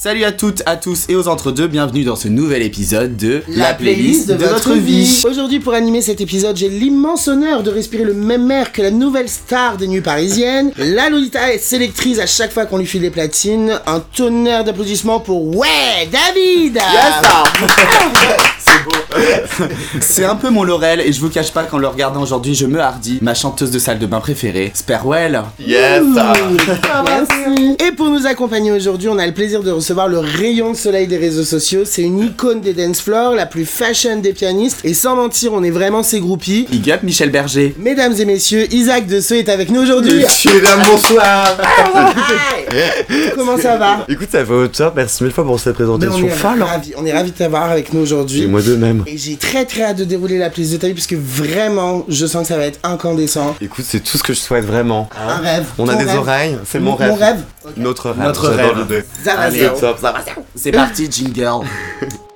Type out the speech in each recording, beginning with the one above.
Salut à toutes, à tous et aux entre-deux, bienvenue dans ce nouvel épisode de La playlist de, votre vie. Aujourd'hui, pour animer cet épisode, j'ai l'immense honneur de respirer le même air que la nouvelle star des nuits parisiennes. La Lolita est sélectrice à chaque fois qu'on lui file des platines. Un tonnerre d'applaudissements pour Ouais, David C'est beau C'est un peu mon Laurel et je vous cache pas qu'en le regardant aujourd'hui, je me hardis. Ma chanteuse de salle de bain préférée, Sperwell. Yes Ah, merci. Et pour nous accompagner aujourd'hui, on a le plaisir de recevoir le rayon de soleil des réseaux sociaux. C'est une icône des dance floors, la plus fashion des pianistes. Et sans mentir, on est vraiment ses groupies. Big up Michel Berger. Mesdames et messieurs, Isaac Desseux est avec nous aujourd'hui. Messieurs, dames, bonsoir. Comment ça va Écoute, ça va au top, merci mille fois pour cette Mais on présentation est folle. ravis, on est ravis de t'avoir avec nous Et aujourd'hui. moi de même. Et j'ai très très hâte de dérouler la playlist de ta vie parce que vraiment, je sens que ça va être incandescent. Écoute, c'est tout ce que je souhaite vraiment. Un rêve. On a des rêve. oreilles, c'est mon rêve. Mon rêve. Notre rêve. Notre rêve. l'idée. Ça va, Allez, zéro. C'est top, ça va. C'est parti, jingle.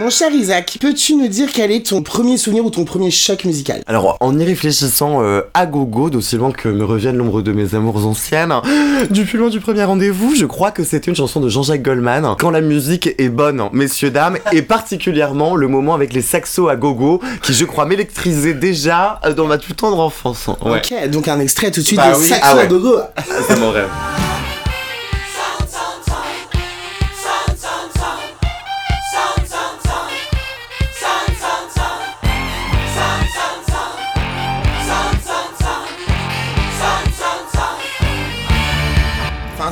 Mon cher Isaac, peux-tu nous dire quel est ton premier souvenir ou ton premier choc musical? Alors, en y réfléchissant euh, à gogo, d'aussi loin que me reviennent l'ombre de mes amours anciennes, du plus loin du premier rendez-vous, je crois que c'était une chanson de Jean-Jacques Goldman. Quand la musique est bonne, messieurs, dames, et particulièrement le moment avec les saxos à gogo, qui je crois m'électrisait déjà euh, dans ma plus tendre enfance. Ouais, Ok, donc un extrait tout de suite Bah de oui, Saxo ah ouais. à gogo. c'est mon rêve.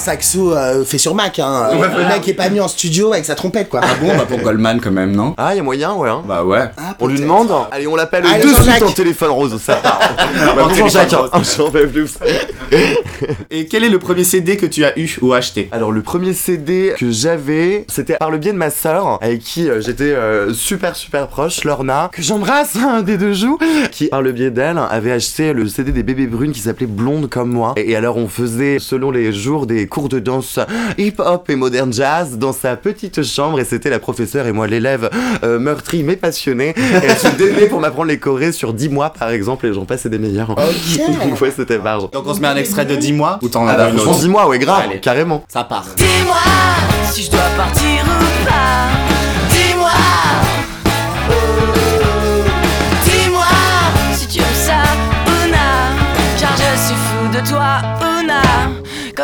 Saxo euh, fait sur Mac, hein. Ouais, le mec est pas mis en studio avec sa trompette, quoi. Ah bon, bah pour Goldman quand même, non Ah, y a moyen, ouais. Hein. Bah ouais. Ah, On lui demande Allez, on l'appelle de suite en téléphone rose, ça part. En Bon, Jean-Jacques, téléphone hein, j'en peux plus. Et quel est le premier CD que tu as eu ou acheté Alors, le premier CD que j'avais, c'était par le biais de ma sœur, avec qui euh, j'étais euh, super super proche, Lorna, que j'embrasse hein, des deux joues, qui par le biais d'elle avait acheté le CD des bébés brunes qui s'appelait Blonde comme moi. Et, et alors, on faisait, selon les jours, des cours de danse hip-hop et modern jazz dans sa petite chambre, et c'était la professeure et moi l'élève euh, meurtri mais passionné. Et elle se démenait pour m'apprendre les chorés sur 10 mois, par exemple, et j'en passais des meilleurs. Ok. Donc ouais, c'était barge. Donc on se met un extrait de 10 mois ou t'en Ah as bah, une autre? 10 mois, ouais, grave, Allez. carrément. Ça part. Dis-moi si je dois partir ou pas. Dis-moi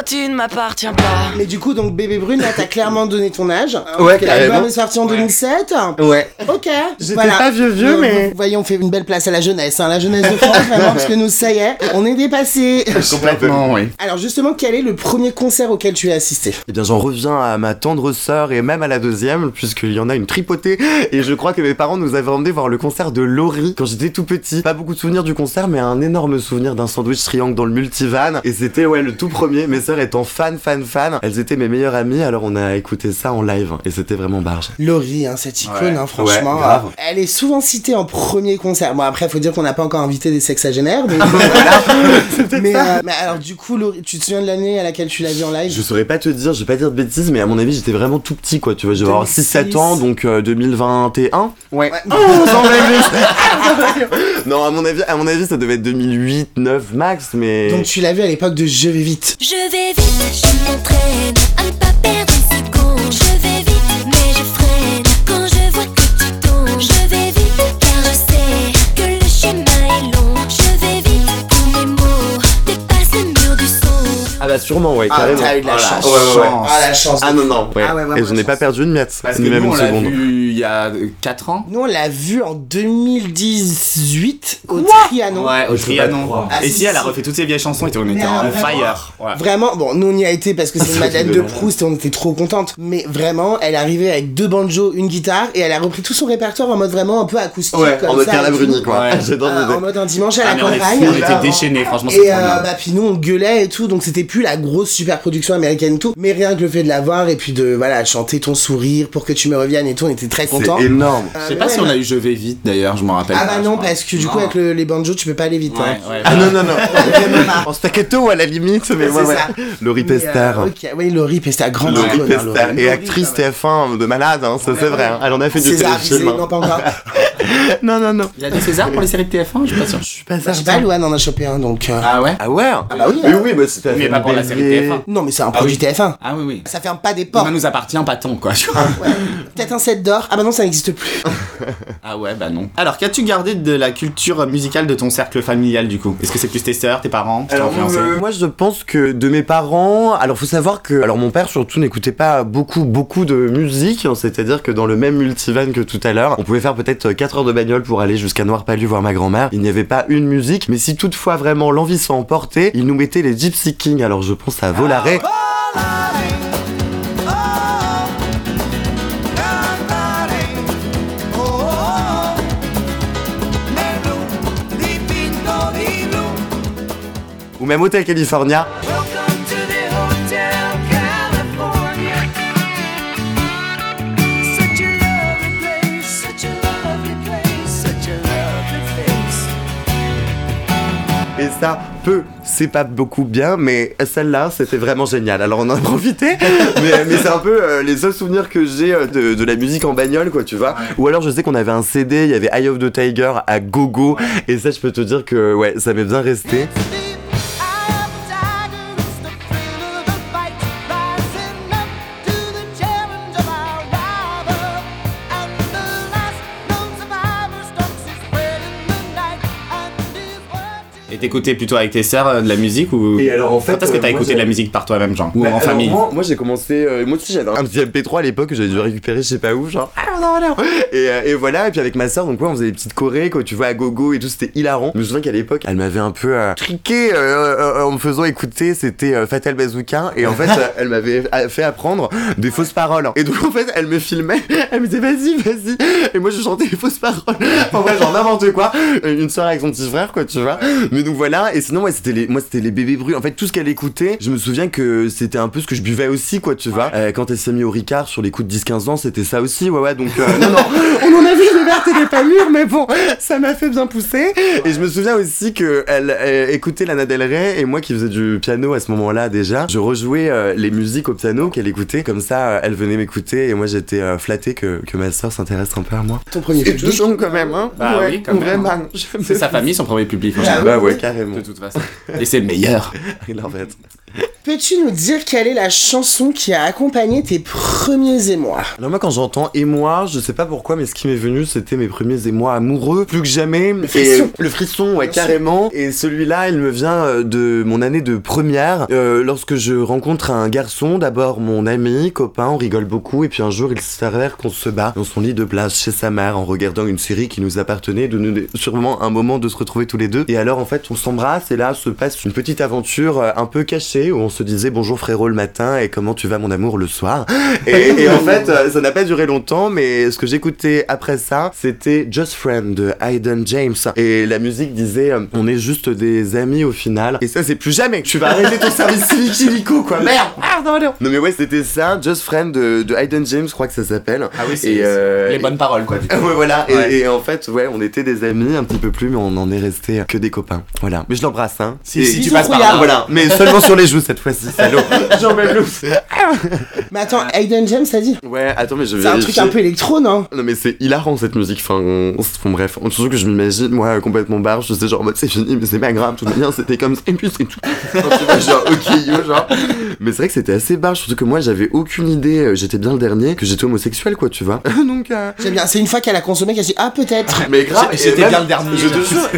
tu ne m'appartiens pas. Mais du coup, donc Bébé Brune, là, t'as clairement donné ton âge. hein, Ouais, L'album carrément. est sorti en 2007. Ouais. Ok. J'étais pas vieux, vieux, Donc, mais- Voyons, on fait une belle place à la jeunesse, hein, la jeunesse de France, vraiment, parce que nous, ça y est, on est dépassé. Complètement, oui. Alors justement, quel est le premier concert auquel tu as assisté? Eh bien, j'en reviens à ma tendre sœur et même à la deuxième, puisqu'il y en a une tripotée. Et je crois que mes parents nous avaient emmené voir le concert de Laurie quand j'étais tout petit. Pas beaucoup de souvenirs du concert, mais un énorme souvenir d'un sandwich triangle dans le multivan. Et c'était, ouais, le tout premier. Mes sœurs étant fan, fan, fan. Elles étaient mes meilleures amies, alors on a écouté ça en live. Et c'était vraiment barge. Laurie, hein, cette icône, Ouais. hein, franchement. Ouais, grave. euh, elle est souvent citée en premier concert. Bon, après, faut dire qu'on n'a pas encore invité des sexagénaires. Mais, mais, euh, mais alors, du coup, Laurie, tu te souviens de l'année à laquelle tu l'as vue en live? Je saurais pas te dire, je vais pas dire de bêtises, mais à mon avis, j'étais vraiment tout petit, quoi. Tu vois, je vais avoir 6-7 ans, donc euh, 2021. Ouais. non, à mon avis, à mon avis, ça devait être 2008, 9 max, mais. Donc, tu l'as vue à l'époque de Je vais vite. Je vais vite, je m'entraîne à ne pas perdre une seconde. Je vais vite, mais je freine quand je vois que tu tombes. Je vais vite, car je sais que le chemin est long. Je vais vite, tous mes mots dépassent le mur du son. Ah bah sûrement, ouais, Ah, carrément. t'as eu de la Oh la chance. Ouais, ouais, ouais. Ah, la chance. Ah non, non, ouais. Ah ouais, ouais, Et ouais, je n'ai chance. pas perdu une miette, Parce que ni même nous, une on l'a seconde. vu il y a 4 ans. Nous, on l'a vue en 2018 au Trianon. Ouais, au Trianon. Ah, Et si, si, elle a refait toutes ses vieilles chansons et on était en fire. Ouais. Vraiment, bon, nous on y a été parce que c'est une Madeleine de. Proust et on était trop contentes. Mais vraiment, elle est arrivée avec deux banjos, une guitare et elle a repris tout son répertoire en mode vraiment un peu acoustique. Ouais, comme en mode ça, Carla. Bruni, quoi. Ouais. Euh, en mode un dimanche à Ah, la campagne. on était déchaînés, franchement, Et euh, bah puis nous on gueulait et tout donc c'était plus la grosse super production américaine et tout mais rien que le fait de la voir et puis de voilà chanter ton sourire pour que tu me reviennes et tout on était très très content. C'est énorme. Je sais pas si on a eu Je vais vite d'ailleurs, je m'en rappelle Ah bah non, parce que du coup, Non. avec le- les banjos, tu peux pas aller vite. Ouais, hein. ouais. Ah non, non, non. En staccato à la limite, mais C'est ouais, ouais. ça. Laurie Mais, Pester. euh, ok, Oui, Laurie Pester, grande Laurie icône, hein. Et actrice TF1 de malade, hein, ça c'est vrai. hein. Elle en a fait du téléfilm. non pas encore. Non, non, non. Il y a des Césars pour les séries de TF1, je suis pas sûr. Je suis pas Bah, je sais certain. pas, Louane en a chopé un donc. euh, Ah ouais Ah ouais Ah bah oui, Mais oui, bah c'est Mais pas pour la série TF1. Non, mais c'est un produit oui. TF1. Ah oui, oui. Ça ferme pas des Ça portes. nous appartient pas tant quoi. tu vois. Ouais. Peut-être un set d'or. Ah bah non, ça n'existe plus. Ah ouais, bah non. Alors, qu'as-tu gardé de la culture musicale de ton cercle familial du coup? Est-ce que c'est plus tes sœurs, tes parents? Qui t'ont Alors influencé? euh, moi je pense que de mes parents, alors faut savoir que alors mon père surtout n'écoutait pas beaucoup beaucoup de musique, hein, c'est-à-dire que dans le même multivan que tout à l'heure, on pouvait faire peut-être 4 heures de bagnole pour aller jusqu'à Noirpalu voir ma grand-mère. Il n'y avait pas une musique, mais si toutefois vraiment l'envie s'en emportait, il nous mettait les Gypsy Kings. Alors je pense à Volare. Such a lovely face. Et ça, peu, c'est pas beaucoup bien, mais celle-là, c'était vraiment génial. Alors on en a profité, mais, mais c'est un peu euh, les seuls souvenirs que j'ai euh, de, de la musique en bagnole, quoi, tu vois. Ou alors je sais qu'on avait un CD, il y avait Eye of the Tiger à gogo, et ça, je peux te dire que ouais, ça m'est bien resté. T'écoutais plutôt avec tes sœurs euh, de la musique ou Et alors, en fait, est-ce que euh, t'as écouté de la musique par toi-même, genre Ou Bah, en famille Moi, moi, j'ai commencé. euh, moi aussi, j'avais un petit MP3 à l'époque que j'avais dû récupérer, je sais pas où, genre. Ah. Et, euh, et voilà, et puis avec ma soeur, donc ouais, on faisait des petites chorés, quoi, tu vois, à gogo et tout, c'était hilarant. Je me souviens qu'à l'époque, elle m'avait un peu euh, triqué en me faisant écouter, c'était Fatal Bazooka, et en fait, elle m'avait fait apprendre des fausses paroles. Et donc, en fait, elle me filmait, elle me disait, vas-y, vas-y. Et moi, je chantais les fausses paroles. Enfin, ouais, genre n'importe quoi. Une soeur avec son petit frère, quoi, tu vois. Mais donc voilà, et sinon, ouais, c'était les, moi, c'était les bébés bruits. En fait, tout ce qu'elle écoutait, je me souviens que c'était un peu ce que je buvais aussi, quoi, tu vois. Euh, quand elle s'est mise au Ricard sur les coups de 10-15 ans, c'était ça aussi, ouais, ouais. Donc, euh, non, non, on en a vu des vertes et des pas mûres, mais bon, ça m'a fait bien pousser. Et je me souviens aussi que elle, elle écoutait Lana Del Rey, et moi qui faisais du piano à ce moment-là déjà, je rejouais euh, les musiques au piano qu'elle écoutait. Comme ça, euh, elle venait m'écouter, et moi j'étais euh, flatté que, que ma soeur s'intéresse un peu à moi. Ton premier public. quand même, hein. Bah oui, quand même. Vraiment. C'est sa famille, son premier public. en Ah général. Bah ouais, carrément. De toute façon. Et c'est le meilleur. Il en fait. Peux-tu nous dire quelle est la chanson qui a accompagné tes premiers émois? Alors moi quand j'entends émoi, je sais pas pourquoi mais ce qui m'est venu c'était mes premiers émois amoureux plus que jamais. Le frisson. le frisson ouais carrément. Et celui-là il me vient euh, de mon année de première euh, lorsque je rencontre un garçon, d'abord mon ami, copain, on rigole beaucoup et puis un jour il s'avère qu'on se bat dans son lit de place chez sa mère en regardant une série qui nous appartenait, de nous sûrement un moment de se retrouver tous les deux. Et alors en fait on s'embrasse et là se passe une petite aventure euh, un peu cachée où on se disait bonjour frérot le matin et comment tu vas mon amour le soir? Et, et en fait, euh, ça n'a pas duré longtemps, mais ce que j'écoutais après ça, c'était Just Friend de Hayden James. Et la musique disait, euh, on est juste des amis au final. Et ça, c'est plus jamais que tu vas arrêter ton service civique illico, quoi. Merde! Ah, non, non. Non, mais ouais, c'était ça, Just Friend de, de Hayden James, je crois que ça s'appelle. Ah oui, c'est euh, les bonnes paroles, quoi. du coup. Ouais, voilà. Et- Ouais. Et, en fait, ouais, on était des amis un petit peu plus, mais on en est resté que des copains. Voilà. Mais je l'embrasse, hein. Si, Et- si tu passes par là. Voilà. Mais seulement sur les cette fois-ci, salaud. J'en mets le Mais attends, Hayden James, t'as dit Ouais, attends, mais je vais C'est un truc un peu électro, non? Non mais c'est hilarant cette musique, enfin, on- bon, bref, surtout que je m'imagine moi complètement barge, je sais genre en mode c'est fini mais c'est pas grave, tout va bien, c'était comme ça et puis c'est tout. Enfin, tu vois, genre ok yo genre. Mais c'est vrai que c'était assez barge, surtout que moi j'avais aucune idée, euh, j'étais bien le dernier, que j'étais homosexuel quoi tu vois. Donc euh... J'aime bien, c'est une fois qu'elle a consommé qu'elle s'est dit Ah, peut-être Mais grave, même- bien le dernier. Je te jure.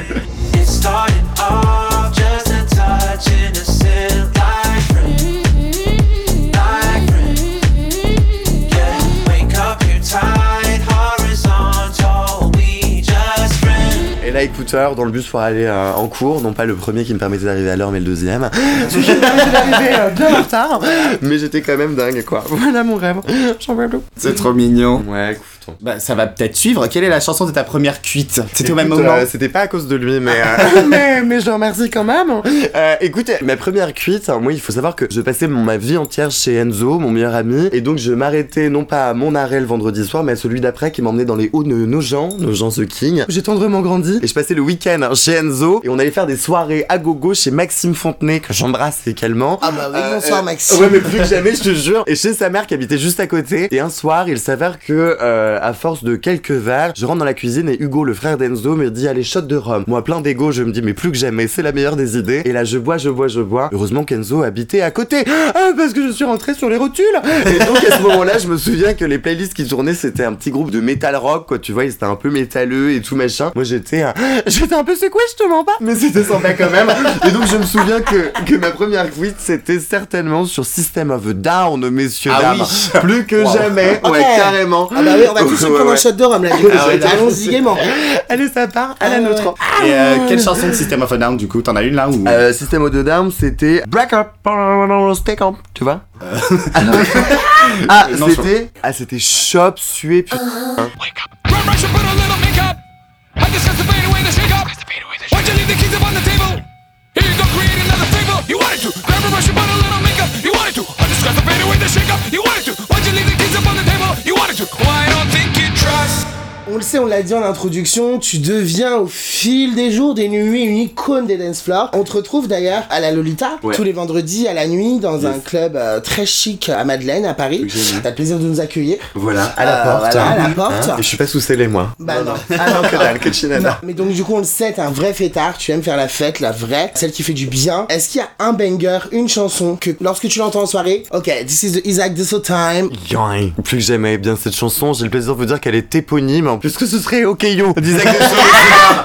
Écouteur dans le bus pour aller euh, en cours, non pas le premier qui me permettait d'arriver à l'heure mais le deuxième. Celui qui me permettait d'arriver euh, bien en retard. Mais j'étais quand même dingue quoi. Voilà mon rêve. J'en veux plus. C'est trop mignon. Ouais, Bah, ça va peut-être suivre. Quelle est la chanson de ta première cuite? C'était au même moment. euh, C'était pas à cause de lui, mais, euh, mais, mais je le remercie quand même. Euh, écoute, ma première cuite, hein, moi, il faut savoir que je passais ma vie entière chez Enzo, mon meilleur ami, et donc je m'arrêtais non pas à mon arrêt le vendredi soir, mais à celui d'après qui m'emmenait dans les hauts de Nogent, Nogent The King. J'ai tendrement grandi, et je passais le week-end hein, chez Enzo, et on allait faire des soirées à gogo chez Maxime Fontenay, que j'embrasse également. Ah bah oui, Euh, bonsoir Maxime. Ouais, mais plus que jamais, je te jure. Et chez sa mère qui habitait juste à côté. Et un soir, il s'avère que, à force de quelques verres, je rentre dans la cuisine et Hugo, le frère d'Enzo, me dit Allez, shot de rhum. Moi, plein d'ego, je me dis Mais plus que jamais, c'est la meilleure des idées. Et là, je bois, je bois, je bois. Heureusement qu'Enzo habitait à côté. Ah, parce que je suis rentré sur les rotules. Et donc, à ce moment-là, je me souviens que les playlists qui tournaient, c'était un petit groupe de metal rock, quoi. Tu vois, c'était un peu métalleux et tout machin. Moi, j'étais un... j'étais un peu secoué, je te mens pas. Mais c'était sympa quand même. Et donc, je me souviens que, que ma première tweet, c'était certainement sur System of a Down, messieurs, Ah dames. oui. Plus que jamais. Ouais, carrément. Ah bah oui, on va tous se Ouais, prendre un shot de rhum là. Ah. Allons-y gaiement. Allez, ça part à la Ah, nôtre. Et euh, quelle chanson de System of a Down du coup? T'en as une là ou? Euh, System of a Down, c'était Break Up, Stick Up, tu vois? Ah, non, c'était ah c'était Shop Sué putain. Run, rush, and put a little makeup. I discuss the fade away the shake up. Why'd you leave the keys up on the table? Here you go, create another fable. You wanted to. Grab a brush and put a little makeup. You wanted to. I discuss the fade away the shake up. You wanted to. Why'd you leave the keys up on the table? You wanted to. Well, On le sait, on l'a dit en introduction, tu deviens au fil des jours, des nuits, une icône des dance floors. On te retrouve d'ailleurs à la Lolita, Ouais. tous les vendredis à la nuit, dans un club euh, très chic à Madeleine, à Paris. T'as le plaisir de nous accueillir. Voilà, à la Euh, porte. voilà, à la Hein porte. Et je suis pas sous scellé moi. Bah non. Ah non, que dalle, que Non, mais donc du coup on le sait, t'es un vrai fêtard, tu aimes faire la fête, la vraie, celle qui fait du bien. Est-ce qu'il y a un banger, une chanson que lorsque tu l'entends en soirée, ok, this is the Isaac Deso time, Yoing. Plus que j'aimais bien cette chanson, j'ai le plaisir de vous dire qu'elle est éponyme, puisque ce serait Okeyo d'Isaac Deso,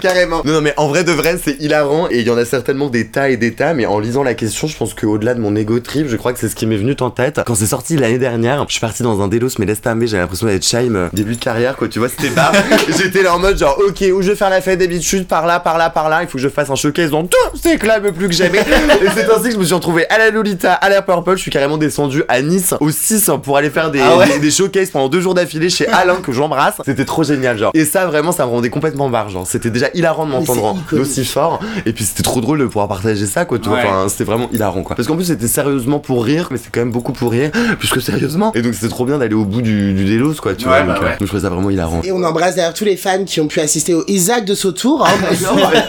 carrément. Non, non, mais en vrai de vrai, c'est hilarant, et il y en a certainement des tas et des tas, mais en lisant la question, je pense qu'au-delà de mon ego trip, je crois que c'est ce qui m'est venu en tête. Quand c'est sorti l'année dernière, je suis parti dans un Delos, mais laisse tomber, j'avais l'impression d'être Shaim, euh, début de carrière, quoi, tu vois, c'était pas. J'étais là en mode genre, ok, où je vais faire la fête d'habitude, par là, par là, par là, il faut que je fasse un showcase dans ces clubs plus que jamais. et c'est ainsi que je me suis retrouvé à la Lolita, à la Purple, je suis carrément descendu à Nice, au 6 pour aller faire des, Ah ouais des, des showcases pendant deux jours d'affilée chez Alain que j'embrasse. C'était trop génial, genre. Et ça, vraiment, ça me rendait complètement barre, genre. C'était déjà hilarant de m'entendre aussi fort. Et puis c'était trop drôle de pouvoir partager ça, quoi, tu vois. Ouais. Enfin, c'était vraiment hilarant, quoi. Parce qu'en plus, c'était sérieusement pour rire, mais c'est quand même beaucoup pour rire, plus que sérieusement. Et donc, c'était trop bien d'aller au bout du, du délos, quoi, tu Ouais, vois. bah donc, ouais. euh, donc, je trouvais ça vraiment hilarant. Et on embrasse d'ailleurs tous les fans qui ont pu assister au Isaac de Sautour. Hein,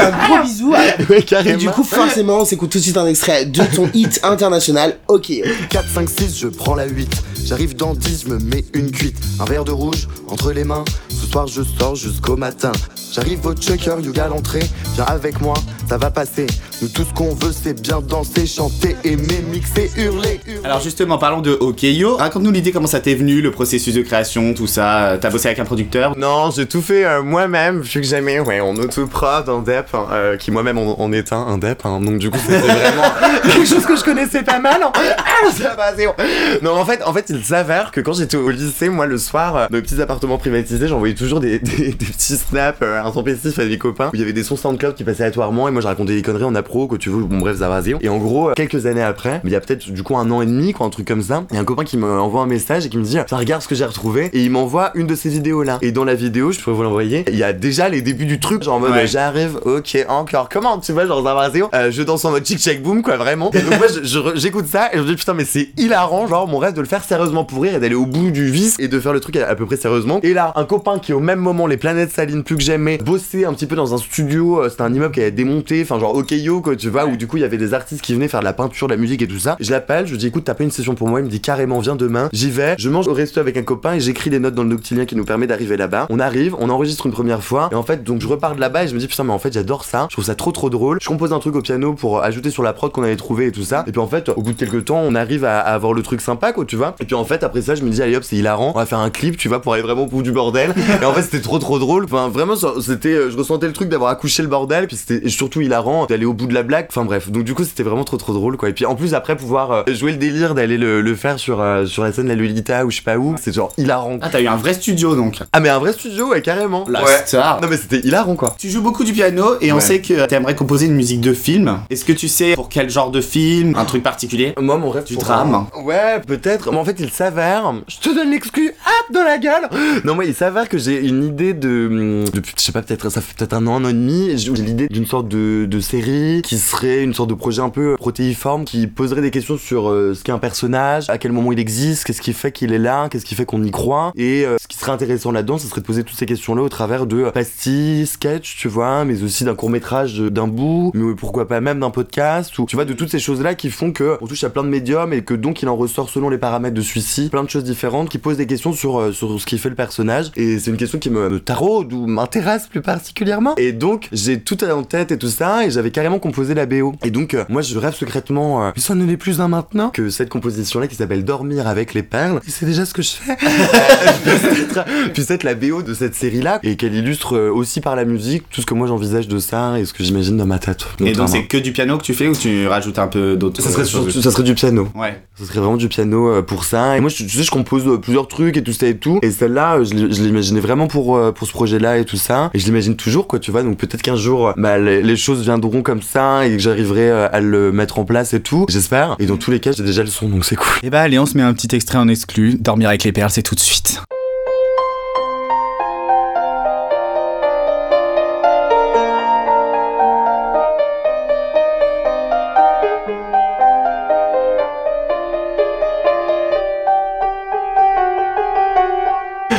un gros bisou. Ouais, Et du coup, forcément, on s'écoute tout de suite un extrait de ton hit international, Ok. 4, 5, 6, je prends la 8. J'arrive dans 10, je me mets une cuite. Un verre de rouge entre les mains. Ce soir, je sors jusqu'au matin. J'arrive au chucker, yoga à l'entrée. Viens avec moi, ça va passer. Nous, tout ce qu'on veut, c'est bien danser, chanter, aimer, mixer, hurler. hurler. Alors justement, parlons de Okeyo. Raconte-nous l'idée, comment ça t'est venu, le processus de création, tout ça. Euh, T'as bossé avec un producteur? Non, j'ai tout fait euh, moi-même, vu que j'aimais, ouais, en autoprod, en DEP, hein, euh, qui moi-même en, en est un, un DEP, hein, donc du coup c'était vraiment quelque chose que je connaissais pas mal. hein. Ah, ça va, c'est bon. Non, en fait, en fait, il s'avère que quand j'étais au lycée, moi le soir, euh, dans les petits appartements privatisés, j'envoyais toujours des, des, des petits snaps euh, intempestifs à des copains, où il y avait des sons SoundCloud qui passaient aléatoirement, et moi je racontais des conneries en appro, que tu veux, bon bref, bon. Et en gros, euh, quelques années après, mais il y a peut-être du coup un an et demi, quoi, un truc comme ça, il y a un copain qui m'envoie un message et qui me dit, ça regarde ce que j'ai retrouvé, et il m'envoie une de ces vidéos là. Et dans la vidéo, je pourrais vous l'envoyer, il y a déjà les débuts du truc, genre en mode Ouais. j'arrive, ok, encore, comment tu vois, genre bon. Euh, je danse en mode chick check boom, quoi, vraiment. Et donc moi, j'écoute ça et je me dis putain, mais c'est hilarant, genre mon rêve de le faire sérieusement pour rire et d'aller au bout du vice et de faire le truc à, à peu près sérieusement. Et là, un copain qui au même moment, les planètes salines plus que jamais, bossait un petit peu dans un studio, euh, c'était un immeuble qui avait démonté, enfin genre Okeyo, quoi, tu vois, où du coup il y avait des artistes qui venaient faire de la peinture, de la musique et tout ça. Je l'appelle, je lui dis écoute, t'as pas une session pour moi, il me dit carrément, viens demain, j'y vais, je mange au resto avec un copain et j'écris des notes dans le noctilien qui nous permet d'arriver là-bas. On arrive, on enregistre une première fois et en fait, donc je repars de là-bas et je me dis putain, mais en fait, j'adore ça, je trouve ça trop trop drôle. Je compose un truc au piano pour ajouter sur la prod qu'on avait trouvé et tout ça. Et puis en fait, au bout de quelques temps, on arrive à, à avoir le truc sympa, quoi, tu vois. Et puis en fait, après ça, je me dis allez hop, c'est hilarant, on va faire un clip, tu vois, pour aller vraiment au bout du bordel. et en fait, c'était trop trop drôle. Enfin, vraiment, sur, c'était, euh, je ressentais le truc d'avoir accouché le bordel, puis c'était surtout hilarant d'aller au bout de la blague. Enfin bref, donc du coup c'était vraiment trop trop drôle quoi. Et puis en plus après pouvoir euh, jouer le délire d'aller le, le faire sur euh, sur la scène de la Lolita ou je sais pas où, c'est genre hilarant. Ah, t'as eu un vrai studio donc. Ah mais un vrai studio, ouais carrément. La ouais. star. Non mais c'était hilarant quoi. Tu joues beaucoup du piano et on sait que t'aimerais composer une musique de film. Est-ce que tu sais pour quel genre de film Un truc particulier? Moi, mon rêve Du drame. Ouais, peut-être. Mais en fait, il s'avère. Je te donne l'exclu. Hop, dans la gueule. Non, moi, il s'avère que j'ai une idée de. Je sais pas, peut-être, ça fait peut-être un an, un an et demi. J'ai l'idée d'une sorte de, de série qui serait une sorte de projet un peu protéiforme qui poserait des questions sur euh, ce qu'est un personnage, à quel moment il existe, qu'est-ce qui fait qu'il est là, qu'est-ce qui fait qu'on y croit. Et euh, ce qui serait intéressant là-dedans, ce serait de poser toutes ces questions-là au travers de pastilles, sketch, tu vois, mais aussi d'un court-métrage d'un bout, mais pourquoi pas même d'un podcast, ou tu vois, de toutes ces choses-là qui font que on touche à plein de médiums et que donc il en ressort selon les paramètres de celui-ci, plein de choses différentes qui posent des questions sur, euh, sur ce qui fait le personnage. Et c'est une question qui me, me taraude ou m'intéresse plus particulièrement. Et donc, j'ai tout en tête et tout ça, et j'avais carrément composé la BO. Et donc, euh, moi, je rêve secrètement, euh, mais ça ne l'est plus un maintenant, que cette composition-là qui s'appelle Dormir avec les perles, et c'est déjà ce que je fais, puisse être- la BO de cette série-là, et qu'elle illustre euh, aussi par la musique tout ce que moi j'envisage de ça et ce que j'imagine dans ma tête. Et donc c'est que du piano que tu fais ou tu rajoutes un peu d'autres ça ça serait du piano. Ouais. Ça serait vraiment du piano euh, pour ça. Et moi, je, tu sais, je compose euh, plusieurs trucs et tout ça et tout. Et celle-là, euh, je l'imaginais vraiment pour, euh, pour ce projet-là et tout ça. Et je l'imagine toujours, quoi, tu vois. Donc peut-être qu'un jour, bah, les, choses viendront comme ça et que j'arriverai euh, à le mettre en place et tout. J'espère. Et dans tous les cas, j'ai déjà le son, donc c'est cool. Et bah allez, on se met un petit extrait en exclu. Dormir avec les perles, c'est tout de suite.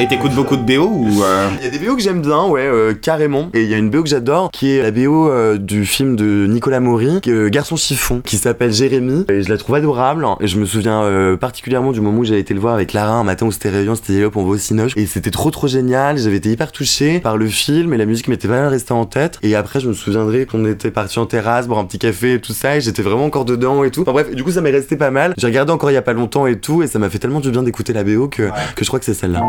Et t'écoutes beaucoup de BO ou euh, Il y a des BO que j'aime bien, ouais, euh, carrément. Et il y a une BO que j'adore, qui est la BO euh, du film de Nicolas Maury, euh, Garçon chiffon, qui s'appelle Jérémy. Et je la trouve adorable. Et je me souviens particulièrement du moment où j'avais été le voir avec Lara un matin au stéréo, c'était hop, on va au Cinoche. Et c'était trop trop génial. J'avais été hyper touché par le film et la musique m'était vraiment restée en tête. Et après, je me souviendrai qu'on était parti en terrasse, boire un petit café et tout ça. Et j'étais vraiment encore dedans et tout. Enfin bref, du coup, ça m'est resté pas mal. J'ai regardé encore il y a pas longtemps et tout. Et ça m'a fait tellement du bien d'écouter la BO que, que je crois que c'est celle-là.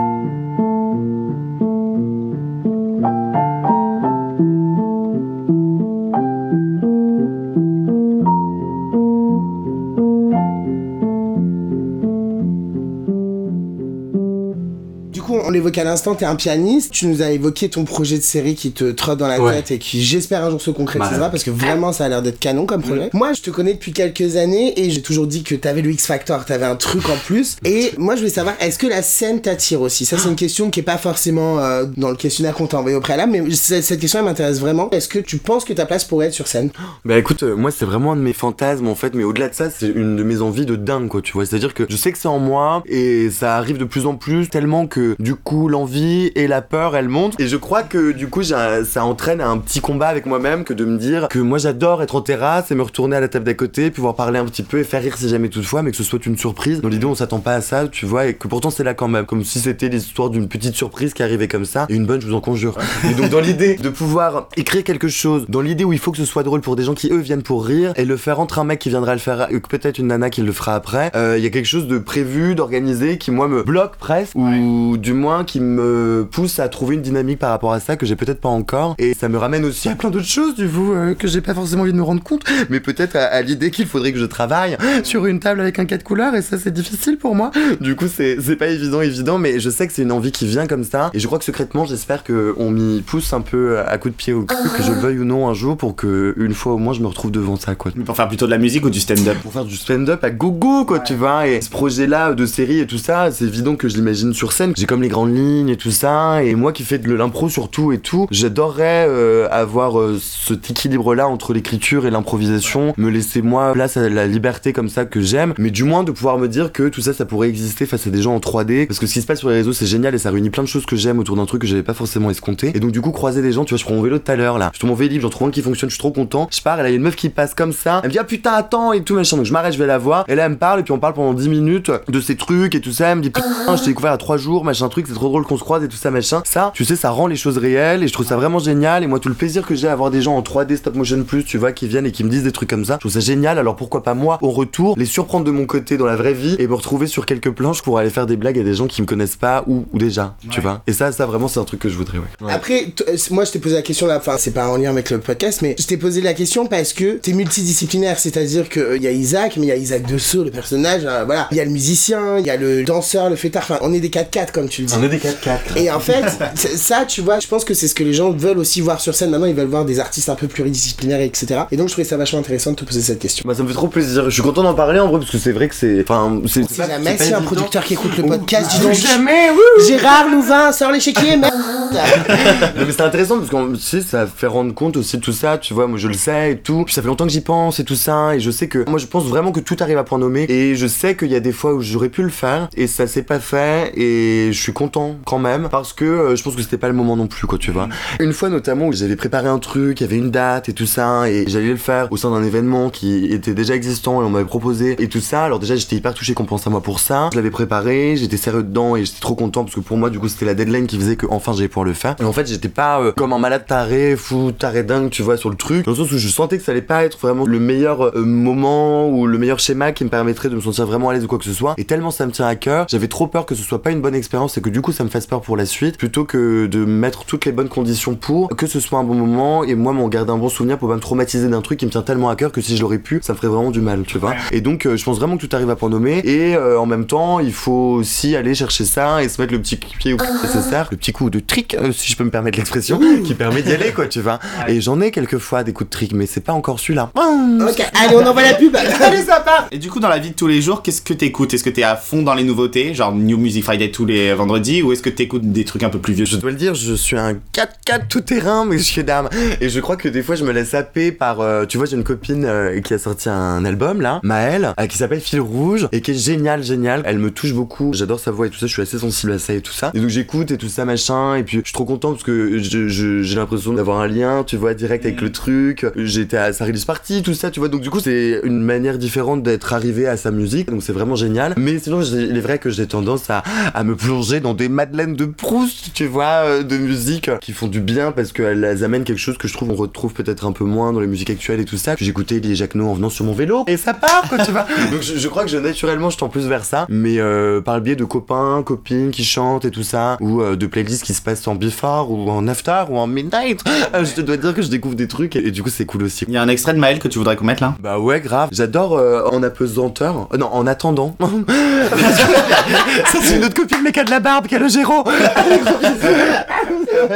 À l'instant, t'es un pianiste. Tu nous as évoqué ton projet de série qui te trotte dans la Ouais. tête et qui, j'espère, un jour se concrétisera Malade. parce que vraiment, ça a l'air d'être canon comme projet. Moi, je te connais depuis quelques années et j'ai toujours dit que t'avais le X Factor, t'avais un truc en plus. Et moi, je voulais savoir, est-ce que la scène t'attire aussi? Ça, c'est une question qui est pas forcément euh, dans le questionnaire qu'on t'a envoyé au préalable, mais cette question, elle m'intéresse vraiment. Est-ce que tu penses que ta place pourrait être sur scène? Bah écoute, euh, moi c'est vraiment un de mes fantasmes en fait, mais au-delà de ça, c'est une de mes envies de dingue quoi, tu vois. C'est-à-dire que je sais que c'est en moi et ça arrive de plus en plus tellement que du coup l'envie et la peur elles montent. Et je crois que du coup ça entraîne un petit combat avec moi-même que de me dire que moi j'adore être en terrasse et me retourner à la table d'à côté, pouvoir parler un petit peu et faire rire si jamais toutefois, mais que ce soit une surprise. Dans l'idée on s'attend pas à ça, tu vois, et que pourtant c'est là quand même, comme si c'était l'histoire d'une petite surprise qui arrivait comme ça et une bonne, je vous en conjure. Et donc dans l'idée de pouvoir écrire quelque chose, dans l'idée où il faut que ce soit drôle pour des gens qui eux viennent pour rire et le faire entre un mec qui viendra le faire et peut-être une nana qui le fera après, euh, il y a quelque chose de prévu, d'organisé qui moi me bloque presque ou du moins qui me pousse à trouver une dynamique par rapport à ça que j'ai peut-être pas encore. Et ça me ramène aussi à plein d'autres choses du coup euh, que j'ai pas forcément envie de me rendre compte mais peut-être à, à l'idée qu'il faudrait que je travaille sur une table avec un cas de couleur et ça c'est difficile pour moi. Du coup c'est c'est pas évident évident mais je sais que c'est une envie qui vient comme ça. Et je crois que secrètement j'espère que on m'y pousse un peu à coup de pied au cul que je veuille ou non un jour pour que une fois au moins je me retrouve devant ça quoi. Pour faire plutôt de la musique ou du stand-up. Pour faire du stand-up à gogo quoi tu vois et ce projet là de série et tout ça c'est évident que je l'imagine sur scène. J'ai comme les grandes lignes et tout ça et moi qui fais de l'impro surtout et tout j'adorerais euh, avoir euh, cet équilibre là entre l'écriture et l'improvisation me laisser moi place à la liberté comme ça que j'aime mais du moins de pouvoir me dire que tout ça ça pourrait exister face à des gens en 3D parce que ce qui se passe sur les réseaux c'est génial et ça réunit plein de choses que j'aime autour d'un truc que j'avais pas forcément escompté et donc du coup croiser des gens tu vois je prends mon vélo tout à l'heure là je trouve mon vélib j'en trouve un qui fonctionne je suis trop content je pars et là il y a une meuf qui passe comme ça elle me dit ah putain attends et tout machin donc je m'arrête je vais la voir et là elle me parle et puis on parle pendant 10 minutes de ces trucs et tout ça elle me dit putain je t'ai découvert à 3 jours machin truc c'est trop drôle qu'on se croise et tout ça machin. Ça, tu sais, ça rend les choses réelles et je trouve ça vraiment génial. Et moi, tout le plaisir que j'ai à avoir des gens en 3D stop motion plus, tu vois, qui viennent et qui me disent des trucs comme ça, je trouve ça génial. Alors pourquoi pas moi, au retour, les surprendre de mon côté dans la vraie vie et me retrouver sur quelques planches pour aller faire des blagues à des gens qui me connaissent pas ou, ou déjà, tu vois. Et ça, ça vraiment, c'est un truc que je voudrais, ouais. Ouais. Après, euh, moi je t'ai posé la question là, enfin c'est pas en lien avec le podcast, mais je t'ai posé la question parce que t'es multidisciplinaire, c'est-à-dire que il y a Isaac, mais il y a Isaac Dessau, le personnage, euh, voilà, il y a le musicien, il y a le danseur, le fêtard, enfin on est des 4-4 comme tu le dis. On est des 4-4. Et en fait, ça, tu vois, je pense que c'est ce que les gens veulent aussi voir sur scène. Maintenant, ils veulent voir des artistes un peu pluridisciplinaires, etc. Et donc, je trouvais ça vachement intéressant de te poser cette question. Bah ça me fait trop plaisir. Je suis content d'en parler en vrai parce que c'est vrai que c'est. Enfin, c'est. Si jamais, c'est si un producteur qui écoute le podcast, dis Si donc. jamais. Gérard Louvain, sors l'échiquier, merde Non, mais c'est intéressant parce que tu sais, ça fait rendre compte aussi de tout ça, tu vois, moi je le sais et tout. Puis ça fait longtemps que j'y pense et tout ça, et je sais que moi je pense vraiment que tout arrive à point nommé. Et je sais qu'il y a des fois où j'aurais pu le faire et ça s'est pas fait, et je suis content quand même parce que euh, je pense que c'était pas le moment non plus, quoi, tu vois. Une fois notamment où j'avais préparé un truc, il y avait une date et tout ça, et j'allais le faire au sein d'un événement qui était déjà existant et on m'avait proposé et tout ça. Alors déjà j'étais hyper touché qu'on pense à moi pour ça. Je l'avais préparé, j'étais sérieux dedans et j'étais trop content parce que pour moi du coup c'était la deadline qui faisait que enfin j'allais pouvoir le faire. Et en fait j'étais pas euh, comme un malade taré, fou, taré dingue, tu vois, sur le truc. Dans le sens où je sentais que ça allait pas être vraiment le meilleur euh, moment ou le meilleur schéma qui me permettrait de me sentir vraiment à l'aise ou quoi que ce soit. Et tellement ça me tient à cœur, j'avais trop peur que ce soit pas une bonne expérience et que du coup ça me fasse peur pour la suite, plutôt que de mettre toutes les bonnes conditions pour que ce soit un bon moment. Et moi m'en garder un bon souvenir pour pas me traumatiser d'un truc qui me tient tellement à cœur que si je l'aurais pu, ça me ferait vraiment du mal, tu vois. Et donc euh, je pense vraiment que tout arrive à point nommé. Et euh, en même temps il faut aussi aller chercher ça et se mettre le petit pied au coup nécessaire, le petit coup de trick, euh, si je peux me permettre l'expression, qui permet d'y aller quoi, tu vois. Et j'en ai quelquefois des coups de trick, mais c'est pas encore celui-là. Ok, allez, on envoie la pub. Allez, ça part. Et du coup, dans la vie de tous les jours, qu'est-ce que t'écoutes? Est-ce que t'es à fond dans les nouveautés, genre New Music Friday tous les vendredis, ou est-ce que t'écoutes des trucs un peu plus vieux? Je dois le dire, je suis un 4x4 tout terrain, messieurs dames. Et je crois que des fois, je me laisse happer par. euh, tu vois, j'ai une copine euh, qui a sorti un album là, Maëlle, euh, qui s'appelle Fil Rouge et qui est génial, génial. Elle me touche beaucoup. J'adore sa voix et tout ça. Je suis assez sensible à ça et tout ça. Et donc j'écoute et tout ça machin. Et puis je suis trop content parce que j'ai l'impression d'avoir un lien, tu vois, direct avec le truc. J'étais à sa release party, tout ça, tu vois. Donc du coup, c'est une manière différente d'être arrivé à sa musique. Donc c'est vraiment génial. Mais sinon, il est vrai que j'ai tendance à, à me plonger dans des madeleines de Proust, tu vois, euh, de musique qui font du bien parce qu'elles elles amènent quelque chose que je trouve on retrouve peut-être un peu moins dans les musiques actuelles et tout ça. J'écoutais et Jacquenot en venant sur mon vélo et ça part, quoi, tu vois. Donc je, je crois que je, naturellement, je tends plus vers ça. Mais euh, par le biais de copains, copines qui chantent et tout ça, ou euh, de playlists qui se passent en before ou en after ou en midnight, je te dois dire que je découvre des trucs et, et du coup, c'est cool aussi. Il y a un extrait de Maël que tu voudrais qu'on mette là? Bah ouais, grave. J'adore euh, en apesanteur. Non, en attendant. Ça, c'est une autre copine, mais qui a de la barbe, qui a le géro.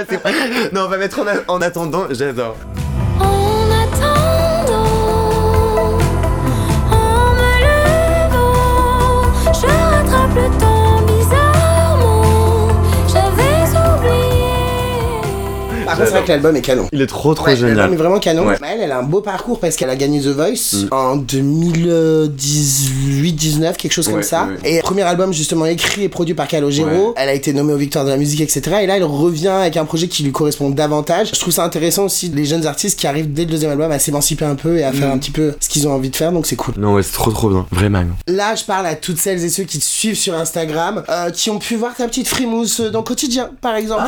C'est vrai. non, on va mettre en, a- en attendant. J'adore. En attendant, en me levant, je rattrape le temps Par contre, c'est vrai que l'album est canon. Il est trop, trop Ouais, l'album est génial. vraiment canon. Ouais. Maëlle, elle a un beau parcours parce qu'elle a gagné The Voice Mm. en 2018-19, quelque chose comme Ouais, ça. ouais, Et premier album justement écrit et produit par Calogero. Ouais. Elle a été nommée aux Victoires de la musique, etc. Et là, elle revient avec un projet qui lui correspond davantage. Je trouve ça intéressant aussi les jeunes artistes qui arrivent dès le deuxième album à s'émanciper un peu et à Mm. faire un petit peu ce qu'ils ont envie de faire, donc c'est cool. Non, ouais, c'est trop, trop bien. Vraiment. Là, je parle à toutes celles et ceux qui te suivent sur Instagram, euh, qui ont pu voir ta petite frimousse dans Quotidien, par exemple,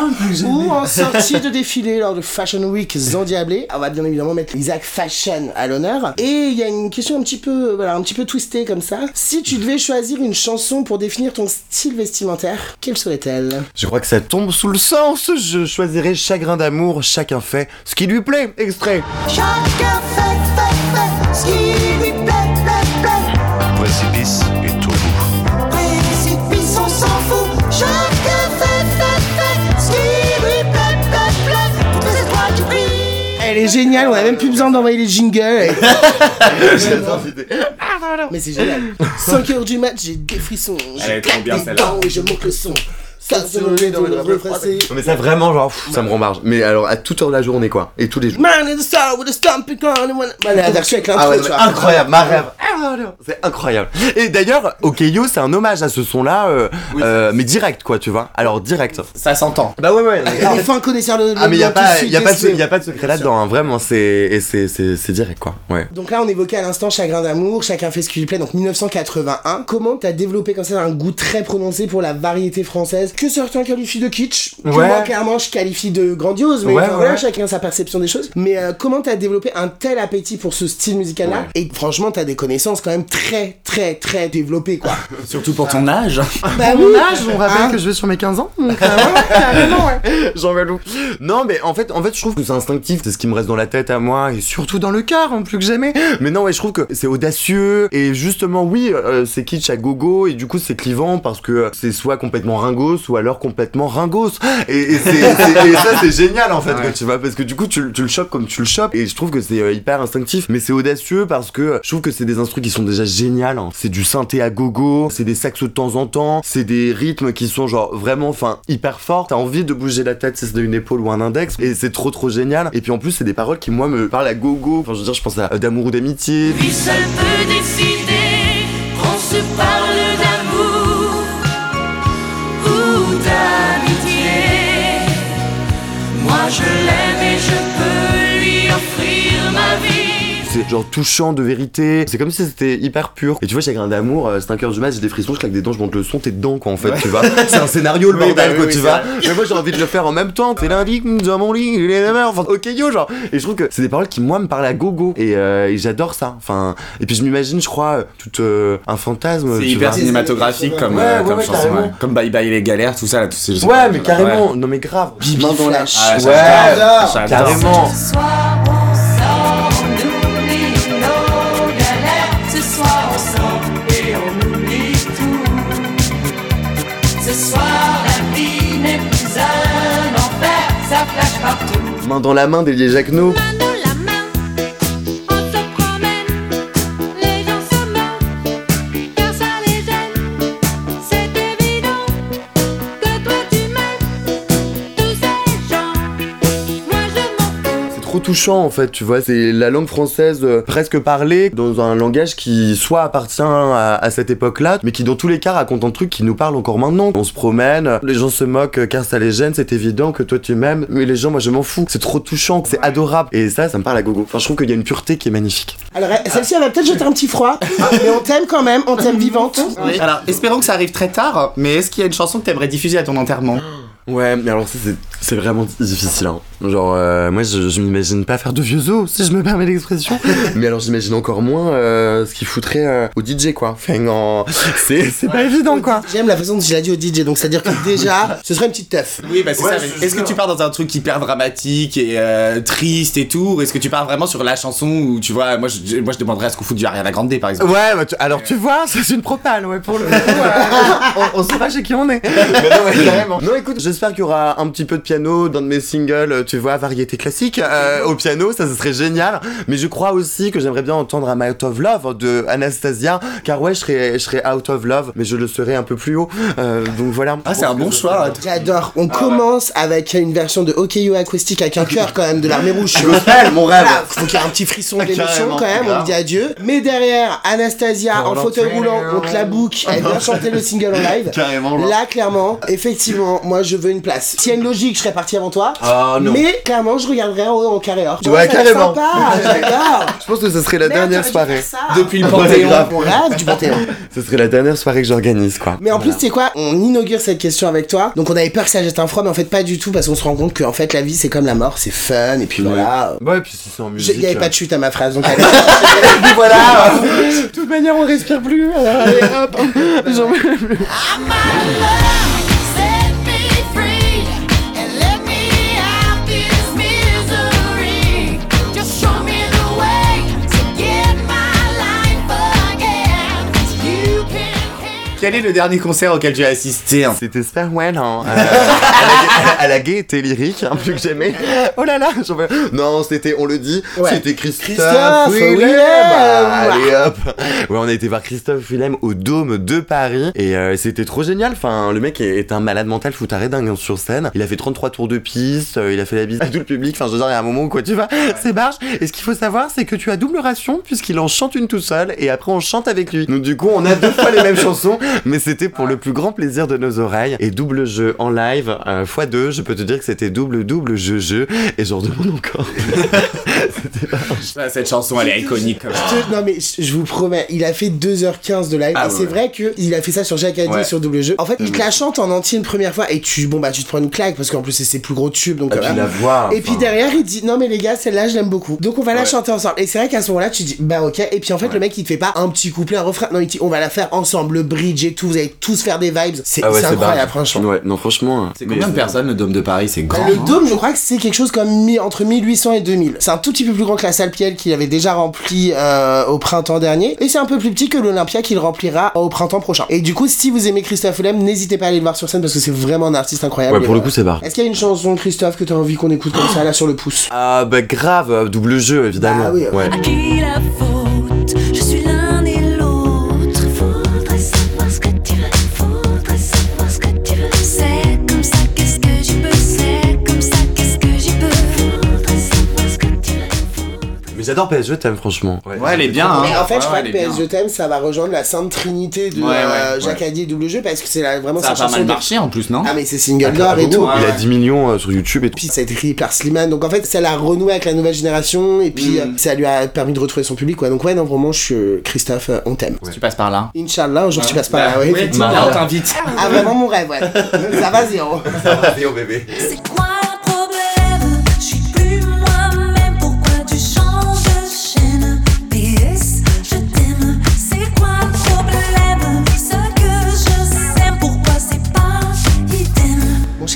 ou en sortie de défilé lors de Fashion Week Zandiablé. On va bien évidemment mettre Isaac Fashion à l'honneur. Et il y a une question un petit peu, voilà, un petit peu twistée comme ça. Si tu devais choisir une chanson pour définir ton style vestimentaire, quelle serait-elle? Je crois que ça tombe sous le sens. Je choisirai chagrin d'amour. Chacun fait ce qui lui plaît. Extrait. Chacun est géniale, on a même plus besoin d'envoyer les jingles. Mais c'est génial. 5 heures du match, j'ai des frissons. Je Elle est trop claque bien, des dents et je monte le son. Le le Non, mais ça vraiment, genre, pff, ça me rembarge. Mais alors, à toute heure de la journée, quoi. Et tous les jours. Man in the star with a stomping on the one. Bah, la version avec l'intro, Ah ouais, tu mais vois. incroyable, ma rêve. C'est incroyable. Et d'ailleurs, Okeyo, c'est un hommage à ce son-là, euh, euh, mais direct, quoi, tu vois. Alors, direct. Ça s'entend. Bah ouais, ouais. Les fins connaisseurs de. Ah, mais y a de- pas, de- y a pas, de, de- y a pas de secret là-dedans, hein. vraiment, c'est, et c'est, c'est, c'est direct, quoi. Ouais. Donc là, on évoquait à l'instant Chagrin d'amour, chacun fait ce qui lui plaît, donc 1981. Comment t'as développé comme ça un goût très prononcé pour la variété française que certains qualifient de kitsch, que Ouais. moi clairement je qualifie de grandiose, mais Ouais, enfin, voilà, ouais. chacun sa perception des choses. Mais euh, comment t'as développé un tel appétit pour ce style musical-là Et franchement, t'as des connaissances quand même très, très, très développées, quoi. Surtout pour ton âge. bah Mon âge, on rappelle Hein que je vais sur mes 15 ans. donc, voilà, carrément, ouais. Jean Valou. Non, mais en fait, en fait, je trouve que c'est instinctif, c'est ce qui me reste dans la tête à moi et surtout dans le cœur, en plus que jamais. Mais non, ouais, je trouve que c'est audacieux et justement, oui, euh, c'est kitsch à gogo et du coup, c'est clivant parce que c'est soit complètement ringos ou alors complètement ringos. Et, et c'est- c'est- et ça, c'est génial en fait, Ouais. tu vois, parce que du coup, tu, tu le chopes comme tu le chopes et je trouve que c'est euh, hyper instinctif, mais c'est audacieux parce que je trouve que c'est des instruments qui sont déjà géniales. hein. C'est du synthé à gogo, c'est des saxos de temps en temps, c'est des rythmes qui sont genre vraiment, enfin, hyper forts. T'as envie de bouger la tête si c'est une épaule ou un index et c'est trop trop génial. Et puis en plus, c'est des paroles qui moi me parlent à gogo. Enfin, je veux dire, je pense à euh, d'amour ou d'amitié. Lui seul peut décider qu'on se parle genre touchant de vérité. C'est comme si c'était hyper pur. Et tu vois, Chagrin d'amour, euh, 5 heures du match, j'ai des frissons, je claque des dents, je monte le son, t'es dedans quoi en fait, tu vois. C'est un scénario le Oui, bordel bah quoi, oui, tu vois. c'est Mais moi j'ai envie de le faire en même temps. C'est lundi, dans mon lit, il est. Enfin, ok yo, genre. Et je trouve que c'est des paroles qui moi me parlent à gogo. Et, euh, et j'adore ça. Enfin, et puis je m'imagine, je crois, tout euh, un fantasme. C'est hyper vois. cinématographique comme, Ouais, euh, ouais, comme ouais, chanson. Comme Bye Bye les galères, tout ça là, tous ces Ouais, mais carrément, non mais grave. Bibi Main dans la-. Ah, Ouais, carrément. Main dans la main d'Elie Jacquenot. Trop touchant en fait, tu vois. C'est la langue française euh, presque parlée dans un langage qui soit appartient à, à cette époque-là, mais qui dans tous les cas raconte un truc qui nous parle encore maintenant. On se promène, les gens se moquent car ça les gêne, c'est évident que toi tu m'aimes, mais les gens, moi je m'en fous. C'est trop touchant, c'est adorable. Et ça, ça me parle à gogo. Enfin, je trouve qu'il y a une pureté qui est magnifique. Alors, elle- celle-ci, elle va peut-être jeter un petit froid, mais on t'aime quand même, on t'aime vivante. Alors, espérons que ça arrive très tard, mais est-ce qu'il y a une chanson que t'aimerais diffuser à ton enterrement? Ouais, mais alors ça c'est- c'est vraiment difficile. Hein. Genre, euh, moi je, je m'imagine pas faire de vieux os, si je me permets l'expression. mais alors j'imagine encore moins euh, ce qu'il foutrait euh, au DJ quoi. Enfin, en- c'est c'est pas évident quoi. J'aime la façon dont tu l'as dit au DJ, donc c'est-à-dire que déjà, ce serait une petite teuf. Oui, bah c'est Ouais, ça. mais Est-ce que tu pars dans un truc hyper dramatique et euh, triste et tout ou Est-ce que tu pars vraiment sur la chanson où tu vois, moi je, moi je demanderais à ce qu'on foute du Ariana Grande par exemple Ouais, bah, tu- alors tu vois, c'est une propale, ouais, pour le coup. euh, on, on sait pas chez qui on est. Mais non, ouais. Non, écoute, j'espère qu'il y aura un petit peu de piano dans de mes singles, tu vois, variété classique, euh, au piano, ça, ce serait génial. Mais je crois aussi que j'aimerais bien entendre un Out of Love de Anastasia, car ouais, je serais, je serais Out of Love, mais je le serais un peu plus haut. Euh, donc voilà. Ah, c'est un bon choix. J'adore. On commence avec une version de OK You acoustique avec un cœur quand même de l'armée rouge. Gospel, mon rêve. Voilà, faut qu'il y ait un petit frisson d'émotion quand même, on dit adieu. Mais derrière, Anastasia en fauteuil roulant, on te la boucle, elle vient chanter le single en live. Carrément. Là, clairement, effectivement, moi je veux une place. S'il y a une logique, je serais parti avant toi. Ah non. Mais clairement, je regarderais en carré or. Ouais, Ça va être carrément. Sympa. Je pense que ce serait la Merde, dernière soirée. Depuis le Ouais, Panthéon. rêve du Panthéon. Ce serait la dernière soirée que j'organise, quoi. Mais en plus, tu sais quoi On inaugure cette question avec toi. Donc on avait peur que ça jette un froid, mais en fait pas du tout parce qu'on se rend compte que en fait la vie c'est comme la mort, c'est fun et puis voilà. Ouais, puis si c'est en musique. Il y avait euh, pas de chute à ma phrase, donc allez. voilà De toute manière, on respire plus. Alors, allez, hop J'en veux plus. Quel est le dernier concert auquel tu as assisté hein C'était super well, hein. Euh, à, la, la gaieté lyrique, un peu que j'aimais. Oh là là, j'en veux... Non, c'était, on le dit, Ouais. c'était Christophe, Christophe Willem. Willem. Allez hop. Ouais, on a été voir Christophe Willem au Dôme de Paris et euh, c'était trop génial. Enfin, le mec est, est un malade mental foutaré dingue hein, sur scène. Il a fait 33 tours de piste, euh, il a fait la bise à tout le public. Enfin, je veux dire, il y a un moment où quoi, tu vas, c'est barge. Et ce qu'il faut savoir, c'est que tu as double ration puisqu'il en chante une tout seul et après on chante avec lui. Donc du coup, on a deux fois les mêmes chansons mais c'était pour le plus grand plaisir de nos oreilles. Et double jeu en live, euh, fois deux, je peux te dire que c'était double, double jeu, jeu. Et j'en demande encore. Ça, Cette chanson, elle est iconique. comme ça. Je- Non mais je je vous promets, il a fait 2h15 de live Ah et ouais, c'est vrai que il a fait ça sur Jacques Ouais. sur double jeu. En fait, il te la chante en entier une première fois et tu bon bah tu te prends une claque parce qu'en plus c'est ses plus gros tubes donc Et euh, puis la voix. Et puis derrière, il dit non mais les gars, celle-là je l'aime beaucoup. Donc on va la Ouais. chanter ensemble. Et c'est vrai qu'à ce moment-là, tu dis bah ok. Et puis en fait, le mec il te fait pas un petit couplet, un refrain. Non, il dit on va la faire ensemble, le bridge et tout. Vous allez tous faire des vibes. C'est Ah ouais, incroyable, franchement. Ouais, non, franchement. C'est combien de personnes le Dôme de Paris? C'est grand. Le hein dôme, je crois que c'est quelque chose comme mi- entre 1800 et 2000. C'est un tout petit peu plus grand que la salle Piel qu'il avait déjà rempli euh, au printemps dernier. Et c'est un peu plus petit que l'Olympia qu'il remplira au printemps prochain. Et du coup, si vous aimez Christophe Willem, n'hésitez pas à aller le voir sur scène parce que c'est vraiment un artiste incroyable. Ouais, pour le euh, coup, c'est barre. Est-ce qu'il y a une chanson, Christophe, que t'as envie qu'on écoute comme ça, là, sur le pouce? Ah, bah grave, euh, double jeu, évidemment. Bah oui, ouais. À qui la faute? Je suis j'adore PS, je t'aime, franchement. Ouais, elle est bien. hein. Mais en fait, Ouais, je crois ouais, que PS. Je t'aime, ça va rejoindre la sainte trinité de Ouais, ouais, euh, Jacques et Double Jeu parce que c'est la- vraiment Ça a sa pas chanson mal de- marché en plus, non Ah, mais c'est single d'or et tout. Il a ouais. 10 millions euh, sur YouTube et tout. Puis ça a été écrit par Slimane, donc en fait ça l'a renoué avec la nouvelle génération et puis Mm. euh, ça lui a permis de retrouver son public quoi. Donc ouais non vraiment je suis euh, Christophe, on t'aime. Tu passes par là. Inch'Allah un jour tu passes par là, Bah, ouais, oui, on t'invite. Ah vraiment mon rêve ouais. ça va zéro. Léo bébé. C'est quoi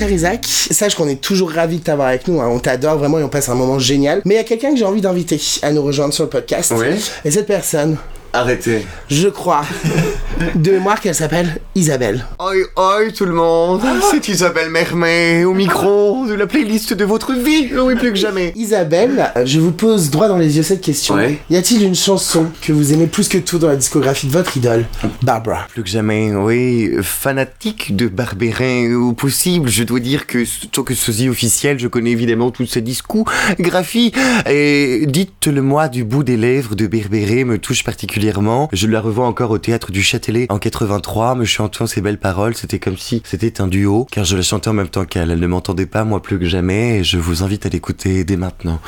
cher Isaac, sache qu'on est toujours ravis de t'avoir avec nous, hein. on t'adore vraiment et on passe un moment génial. Mais il y a quelqu'un que j'ai envie d'inviter à nous rejoindre sur le podcast. Oui. Et cette personne, Arrêtez. je crois, de mémoire qu'elle s'appelle Isabelle. Oi, oi, tout le monde. C'est Isabelle Mermet au micro de la playlist de votre vie. Oui, plus que jamais. Isabelle, je vous pose droit dans les yeux cette question. Ouais. Y a-t-il une chanson que vous aimez plus que tout dans la discographie de votre idole, Barbara Plus que jamais, oui. Fanatique de Barbérin au possible. Je dois dire que, tant que sosie officiel, je connais évidemment tous ses discours, graphies. Et dites-le-moi du bout des lèvres de Berbéré me touche particulièrement. Je la revois encore au théâtre du Châtelet en 83, me chantant ces belles paroles. C'était comme si c'était un duo, car je la chantais en même temps qu'elle. Elle ne m'entendait pas, moi plus que jamais, et je vous invite à l'écouter dès maintenant.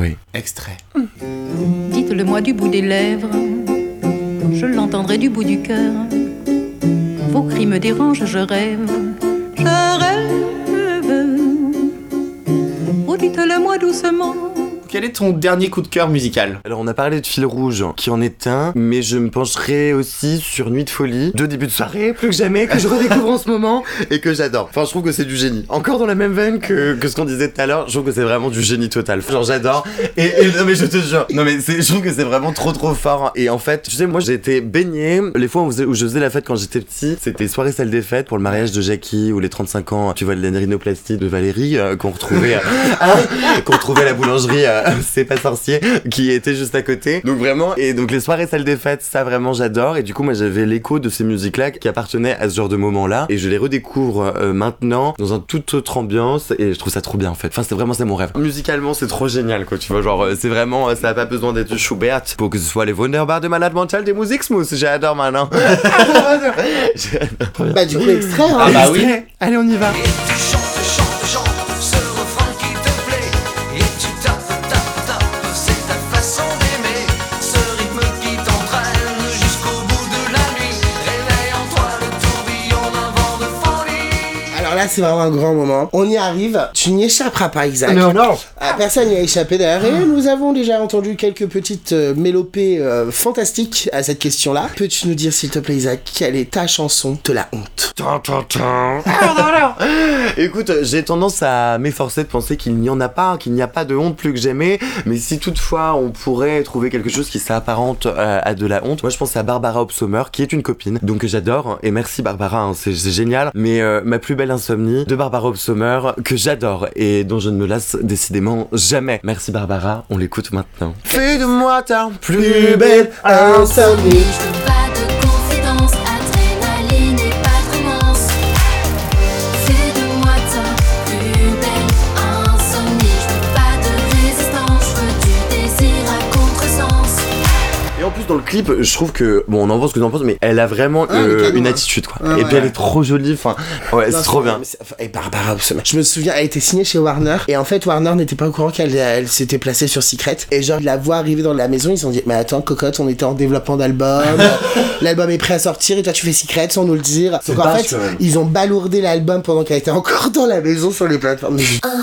Oui. Extrait. Dites-le-moi du bout des lèvres, je l'entendrai du bout du cœur. Vos cris me dérangent, je rêve, je rêve. Oh, dites-le-moi doucement. Quel est ton dernier coup de cœur musical Alors on a parlé de Fil Rouge, qui en est un, mais je me pencherai aussi sur Nuit de Folie, de début de soirée, plus que jamais, que je redécouvre en ce moment, et que j'adore. Enfin je trouve que c'est du génie. Encore dans la même veine que, que ce qu'on disait tout à l'heure, je trouve que c'est vraiment du génie total. Genre j'adore, et, non mais je te jure, non mais je trouve que c'est vraiment trop trop fort. Et en fait, tu sais, moi j'ai été baigné, les fois où, je faisais la fête quand j'étais petit, c'était soirée salle des fêtes pour le mariage de Jackie, ou les 35 ans, tu vois, de la rhinoplastie de Valérie, euh, qu'on retrouvait, qu'on retrouvait à la boulangerie, euh, c'est pas sorcier, qui était juste à côté. Donc vraiment, et donc les soirées salle des fêtes, ça vraiment j'adore. Et du coup, moi j'avais l'écho de ces musiques-là qui appartenaient à ce genre de moment-là. Et je les redécouvre euh, maintenant dans une toute autre ambiance. Et je trouve ça trop bien en fait. Enfin, c'est vraiment c'est mon rêve. Musicalement, c'est trop génial quoi. Tu vois, genre, euh, c'est vraiment, euh, ça a pas besoin d'être Schubert pour que ce soit les Wunderbar de malade mental des musiques smooth. J'adore maintenant. Bah du coup extrait hein. Ah bah oui. Allez, on y va. Là c'est vraiment un grand moment. On y arrive, tu n'y échapperas pas Isaac. non. Ah, personne n'y a échappé d'ailleurs. Et nous avons déjà entendu quelques petites euh, mélopées euh, fantastiques à cette question-là. Peux-tu nous dire s'il te plaît Isaac, quelle est ta chanson de la honte? Tan, tan, tan. Écoute, j'ai tendance à m'efforcer de penser qu'il n'y en a pas, qu'il n'y a pas de honte plus que jamais. Mais si toutefois on pourrait trouver quelque chose qui s'apparente euh, à de la honte, moi je pense à Barbara Opsommer, qui est une copine, donc j'adore. Et merci Barbara, hein, c'est c'est génial. Mais euh, ma plus belle insomnie de Barbara Opsommer, que j'adore et dont je ne me lasse décidément jamais. Merci Barbara, on l'écoute maintenant. Fais de moi ta plus belle insomnie. Dans le clip, je trouve que bon, on en pense ce que t'en penses, mais elle a vraiment Ah, euh, canon, une hein. attitude quoi. Ouais, et ouais. puis elle est trop jolie. Enfin, ouais, c'est trop bien. Et Barbara. Je me souviens, elle était signée chez Warner. Et en fait, Warner n'était pas au courant qu'elle elle s'était placée sur Secret. Et genre, la voix arriver dans la maison, ils se sont dit Mais attends, cocotte, on était en développement d'album. L'album est prêt à sortir et toi, tu fais Secret sans nous le dire. Donc en fait, ils ont balourdé l'album pendant qu'elle était encore dans la maison sur les plateformes.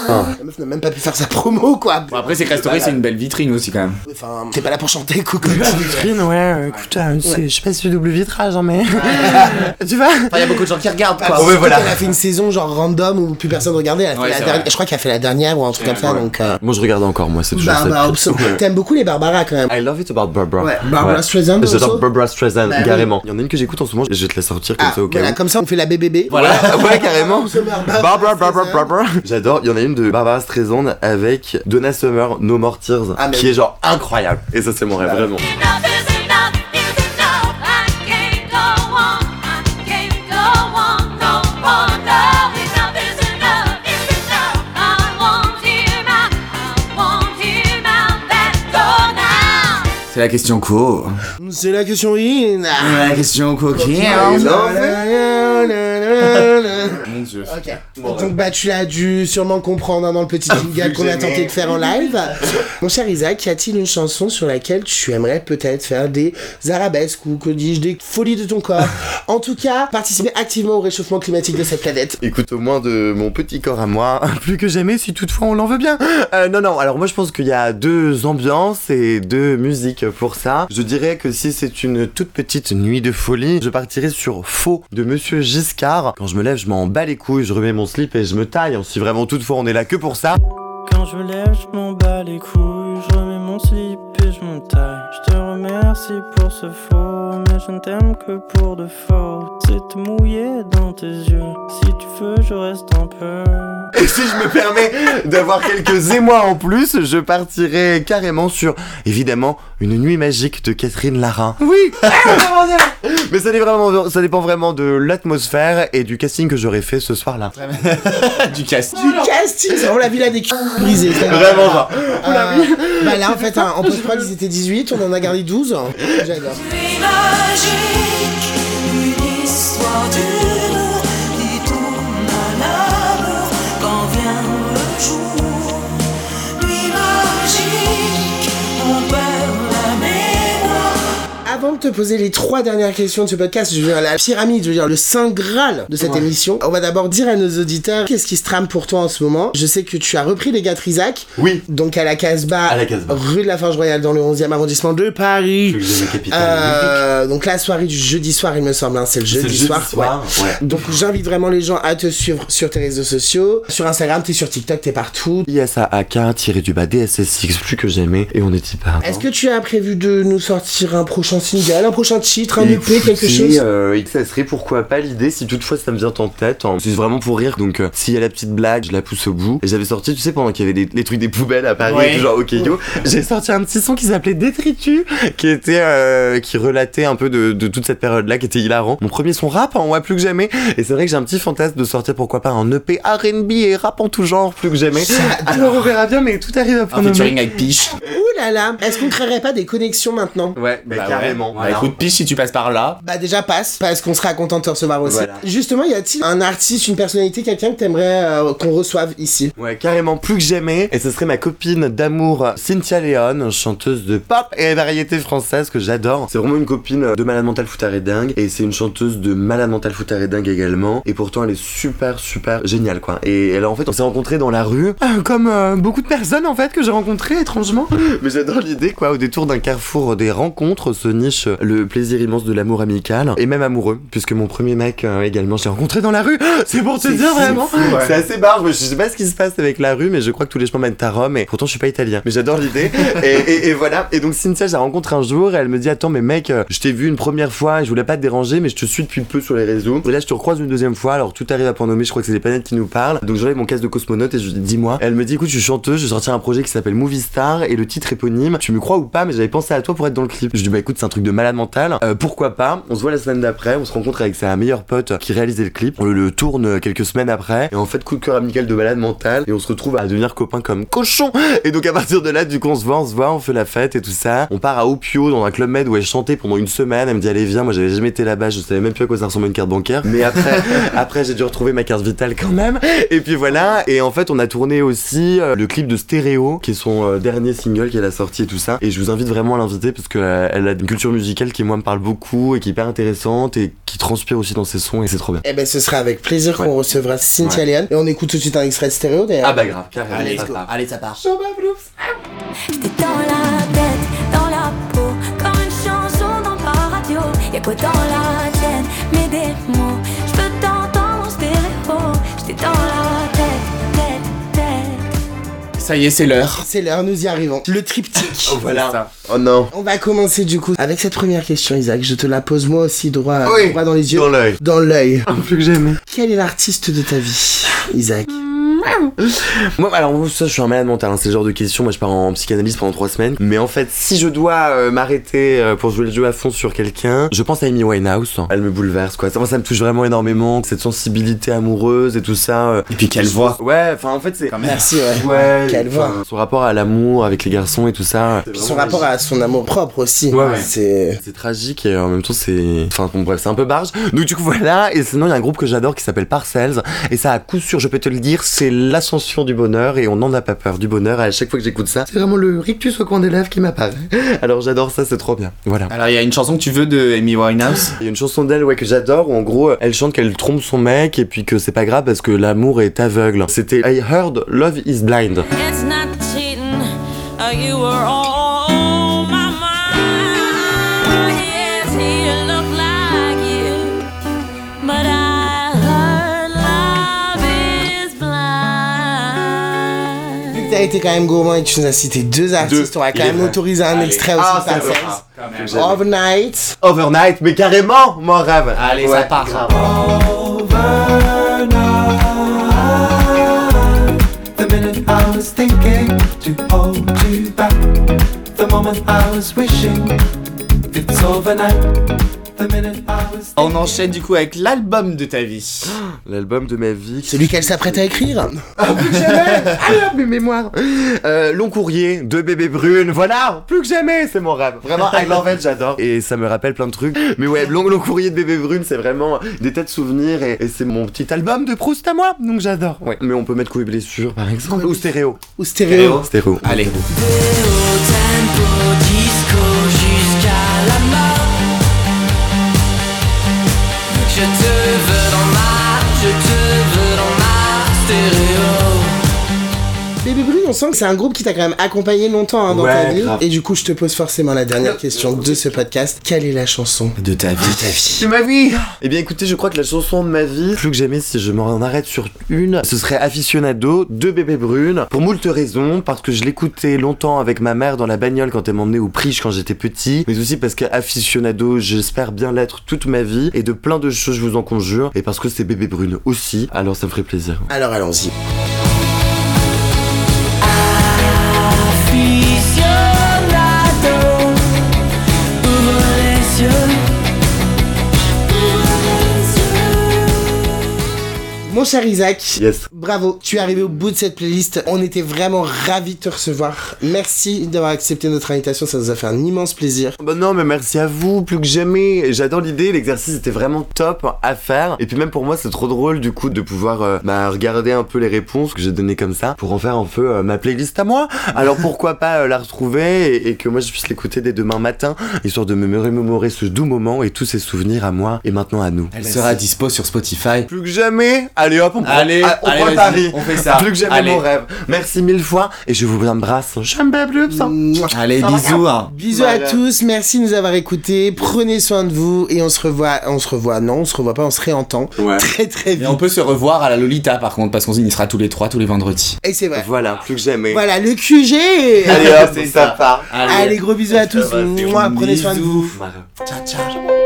Ah. La meuf n'a même pas pu faire sa promo, quoi. Bon, après, c'est Story, c'est une belle vitrine aussi quand même. Enfin, t'es pas là pour chanter, cocotte. Vitrine, ouais, euh, écoute, euh, c'est- je sais pas si c'est double vitrage, hein, mais. tu vois Il y a beaucoup de gens qui regardent quoi. Bah, ouais, voilà. qu'elle a fait une saison genre random où plus personne regardait. Elle a fait Ouais, la c'est dernière- vrai. Je crois qu'elle a fait la dernière ou un truc comme ça. Donc, euh, Moi je regarde encore, moi c'est toujours Barbara ça. T'aimes beaucoup les Barbara quand même. I love it about Barbara. Ouais, Barbara Streisand also J'adore Barbara Streisand, Bah oui. carrément. Il y en a une que j'écoute en ce moment, je vais te la sortir comme Ah, ça au cas voilà, où. comme ça on fait la BBB. Voilà. ouais, carrément. Barbara Barbara, Barbara. Barbara. J'adore. Il y en a une de Barbara Streisand avec Donna Summer, No More Tears, Ah, mais qui oui. est genre incroyable. Et ça, c'est mon rêve, vraiment. Enough is C'est la question co. C'est la question in. La question coquine. Mon dieu. Ok. Donc bah tu l'as dû sûrement comprendre hein, dans le petit jingle qu'on a tenté de faire en live. Mon cher Isaac, y a-t-il une chanson sur laquelle tu aimerais peut-être faire des arabesques ou que dis-je des folies de ton corps? En tout cas, participer activement au réchauffement climatique de cette planète. Écoute, au moins de mon petit corps à moi, plus que jamais, si toutefois on l'en veut bien. Euh, non, non, alors moi je pense qu'il y a deux ambiances et deux musiques pour ça. Je dirais que si c'est une toute petite nuit de folie, je partirais sur Faux de Monsieur Giscard. Quand je me lève, je m'en bats les couilles, je remets mon slip et je me taille. Si vraiment toutefois on est là que pour ça. Quand je lève, je m'en bats les couilles, je remets mon slip et je me taille. Je te remercie pour ce faux, mais je ne t'aime que pour de faux. C'est te mouiller dans tes yeux, si tu veux, je reste un peu. Et si je me permets d'avoir quelques émois en plus, je partirai carrément sur, évidemment, une nuit magique de Catherine Lara. Oui Mais ça, dépend vraiment, ça dépend vraiment de l'atmosphère et du casting que j'aurais fait ce soir-là. du cast. Du casting, vraiment la villa des culs brisés. Vraiment, genre. Euh, bah là en fait, hein, en post-prod ils étaient 18, on en a gardé 12. J'adore. Nuit magique, une histoire dure Avant de te poser les trois dernières questions de ce podcast, je veux dire la pyramide, je veux dire le saint graal de cette émission. On va d'abord dire à nos auditeurs qu'est-ce qui se trame pour toi en ce moment. Je sais que tu as repris les gars Trisac, Oui. donc à la Casbah, À la Casbah. rue de la Forge Royale dans le 11e arrondissement de Paris. Euh, donc la soirée du jeudi soir, il me semble, hein, c'est le jeudi, soir. ouais. ouais. Donc j'invite vraiment les gens à te suivre sur tes réseaux sociaux. Sur Instagram, t'es sur TikTok, t'es partout. ISAAK-du-bas DSSX, plus que jamais, et on est part. Est-ce que tu as prévu de nous sortir un prochain single, un prochain titre, un EP, quelque chose euh, ça serait pourquoi pas l'idée si toutefois ça me vient en tête. hein. C'est vraiment pour rire, donc euh, s'il y a la petite blague, je la pousse au bout. Et j'avais sorti, tu sais, pendant qu'il y avait les, les trucs des poubelles à Paris, Ouais. genre ok yo, j'ai sorti un petit son qui s'appelait Détritus, qui était, euh, qui relatait un peu de, de toute cette période-là, qui était hilarant. Mon premier son rap, on voit plus que jamais. Et c'est vrai que j'ai un petit fantasme de sortir pourquoi pas un EP R&B et rap en tout genre, plus que jamais. Alors on verra bien, mais tout arrive à Un prendre featuring avec Piche. Ouh là là, est-ce qu'on créerait pas des connexions maintenant? Ouais, bah, Bah carrément. ouais. Bah écoute, Piche, si tu passes par là. Bah déjà passe, parce qu'on sera content de te recevoir aussi. Voilà. Justement, y a-t-il un artiste, une personnalité, quelqu'un que t'aimerais euh, qu'on reçoive ici? Ouais, carrément plus que jamais. Et ce serait ma copine d'amour Cynthia Léon, chanteuse de pop et variété française que j'adore. C'est vraiment une copine de Malade Mental Foutaré Dingue. Et c'est une chanteuse de Malade Mental Foutaré Dingue également. Et pourtant, elle est super, super géniale, quoi. Et elle, en fait, on s'est rencontrés dans la rue, euh, comme euh, beaucoup de personnes, en fait, que j'ai rencontrées, étrangement. Mais j'adore l'idée, quoi. Au détour d'un carrefour des rencontres se niche le plaisir immense de l'amour amical. Et même amoureux, puisque mon premier mec euh, également, j'ai rencontré dans la rue. C'est pour te dire, vraiment. C'est assez barge. Je sais pas ce qui se passe avec la rue, mais je crois que tous les chemins mènent à Rome. Et pourtant, je suis pas italien. Mais j'adore l'idée. et, et- et voilà. Et donc, Cynthia, je la rencontre un jour. Et elle me dit Attends, mais mec, euh, je t'ai vu une première fois. Et je voulais pas te déranger, mais je te suis depuis peu sur les réseaux. Et là, je te recroise une deuxième fois. Alors, tout arrive à point nommé. Je crois que c'est les planètes qui nous parlent. Donc, j'enlève mon casque de cosmonaute et je dis Dis-moi. Elle me dit Écoute, je suis chanteuse. Je vais sortir un projet qui s'appelle Movie Star. Et le titre est Tu me crois ou pas, mais j'avais pensé à toi pour être dans le clip. Je dis bah écoute, c'est un truc de malade mental. Euh, pourquoi pas? On se voit la semaine d'après. On se rencontre avec sa meilleure pote qui réalisait le clip. On le, tourne quelques semaines après. Et en fait, coup de cœur amical de malade mental. Et on se retrouve à devenir copains comme cochon. Et donc à partir de là, du coup, on se voit, on se voit, on fait la fête et tout ça. On part à Opio dans un club med où elle chantait pendant une semaine. Elle me dit allez viens. Moi j'avais jamais été là-bas. Je savais même plus à quoi ça ressemblait une carte bancaire. Mais après, après j'ai dû retrouver ma carte vitale quand même. Et puis voilà. Et en fait, on a tourné aussi euh, le clip de Stéréo, qui est son euh, dernier single qu'elle a sorti et tout ça. Et je vous invite vraiment à l'inviter parce qu'elle a une culture musicale qui moi me parle beaucoup et qui est hyper intéressante et qui transpire aussi dans ses sons et c'est trop bien. Eh ben ce sera avec plaisir qu'on recevra Cynthia Ouais. Léane. Et on écoute tout de suite un extrait de stéréo d'ailleurs. Ah bah grave, carrément. Allez, ça part. Allez, ça part. J'étais dans la tête, dans la peau, comme une chanson dans la radio. Y'a quoi dans la tienne, mais des mots. Ça y est, c'est l'heure. C'est l'heure, nous y arrivons. Le triptyque. Oh voilà. Oh non. On va commencer du coup avec cette première question, Isaac. Je te la pose moi aussi droit, Oui. droit dans les yeux. Dans l'œil. Dans l'œil. Plus que jamais. Quel est l'artiste de ta vie, Isaac? Moi, alors, moi, ça, je suis un malade mental. hein, c'est le genre de questions. Moi, je pars en psychanalyse pendant trois semaines. Mais en fait, si je dois euh, m'arrêter euh, pour jouer le jeu à fond sur quelqu'un, je pense à Amy Winehouse. Elle me bouleverse, quoi. Ça, moi, ça me touche vraiment énormément. Cette sensibilité amoureuse et tout ça. euh. Et puis quelle voix. Ouais, enfin, en fait, c'est. Quand même. Merci, ouais. Ouais, Quelle voix. enfin, Son rapport à l'amour avec les garçons et tout ça. Puis son rapport à son amour propre aussi. Ouais, ouais. C'est. C'est tragique et en même temps c'est. Enfin bon bref, c'est un peu barge. Donc du coup voilà, et sinon il y a un groupe que j'adore qui s'appelle Parcells. Et ça à coup sûr, je peux te le dire, c'est l'ascension du bonheur et on n'en a pas peur du bonheur. À chaque fois que j'écoute ça, c'est vraiment le rictus au coin des lèvres qui m'apparaît. Alors j'adore ça, c'est trop bien. Voilà. Alors, il y a une chanson que tu veux de Amy Winehouse? Il y a une chanson d'elle ouais, que j'adore où en gros elle chante qu'elle trompe son mec et puis que c'est pas grave parce que l'amour est aveugle. C'était I heard love is blind. It's not cheating. Uh, you were on été quand même gourmand et tu nous as cité deux artistes, Deux. on va quand Il même autoriser un Allez. extrait aussi Ah, c'est. Overnight. Overnight, mais carrément mon rêve. Allez, ça Ouais, part. grave. The minute I was thinking to hold you back. The moment I was wishing it's overnight. On enchaîne du coup avec l'album de ta vie. L'album de ma vie. Celui qu'elle s'apprête à écrire? plus que jamais Ah, mes mémoires. Euh, Long courrier de bébé brune, voilà! Plus que jamais, c'est mon rêve. Vraiment, I love it, j'adore. Et ça me rappelle plein de trucs. Mais ouais, long, long courrier de bébé brune, c'est vraiment des tas de souvenirs Et, et c'est mon petit album de Proust à moi Donc j'adore. Ouais, mais on peut mettre coups et blessures par exemple. Ou stéréo. Ou stéréo. Stéréo. Allez. tempo disco sent que c'est un groupe qui t'a quand même accompagné longtemps hein, dans Ouais, ta vie. grave. Et du coup, je te pose forcément la dernière question de ce podcast. Quelle est la chanson De ta vie. de ta vie C'est ma vie Eh bien écoutez, je crois que la chanson de ma vie, plus que jamais si je m'en arrête sur une, ce serait Aficionado de Bébé Brune, pour moult raisons, parce que je l'écoutais longtemps avec ma mère dans la bagnole quand elle m'emmenait au Priche quand j'étais petit, mais aussi parce que Aficionado, j'espère bien l'être toute ma vie, et de plein de choses je vous en conjure, et parce que c'est Bébé Brune aussi, alors ça me ferait plaisir. Alors allons-y. Mon cher Isaac, Yes. bravo, tu es arrivé au bout de cette playlist. On était vraiment ravis de te recevoir. Merci d'avoir accepté notre invitation, ça nous a fait un immense plaisir. Bah non, mais merci à vous, plus que jamais. J'adore l'idée, l'exercice était vraiment top à faire. Et puis même pour moi, c'est trop drôle du coup de pouvoir euh, bah, regarder un peu les réponses que j'ai données comme ça pour en faire un peu euh, ma playlist à moi. Alors pourquoi pas euh, la retrouver et, et que moi je puisse l'écouter dès demain matin, histoire de me remémorer ce doux moment et tous ces souvenirs à moi et maintenant à nous. Elle sera dispo sur Spotify. Plus que jamais, allez hop, on prend, Allez, ah, on allez, prend le vas-y, pari. on fait ça. Plus que jamais Allez. mon rêve. Merci mille fois et je vous embrasse. J'aime bien plus. Allez, Ça bisous. hein. Bisous à tous, merci de nous avoir écoutés. Prenez soin de vous et on se revoit. On se revoit, non, on se revoit pas, on se réentend Ouais. très très Et vite. on peut se revoir à la Lolita par contre, parce qu'on y sera tous les trois tous les vendredis. Et c'est vrai. Voilà, plus que jamais. Voilà, le QG. Allez hop, C'est ça. part. Allez, gros bisous à tous. Mouah, Prenez soin de vous. Ciao, ciao.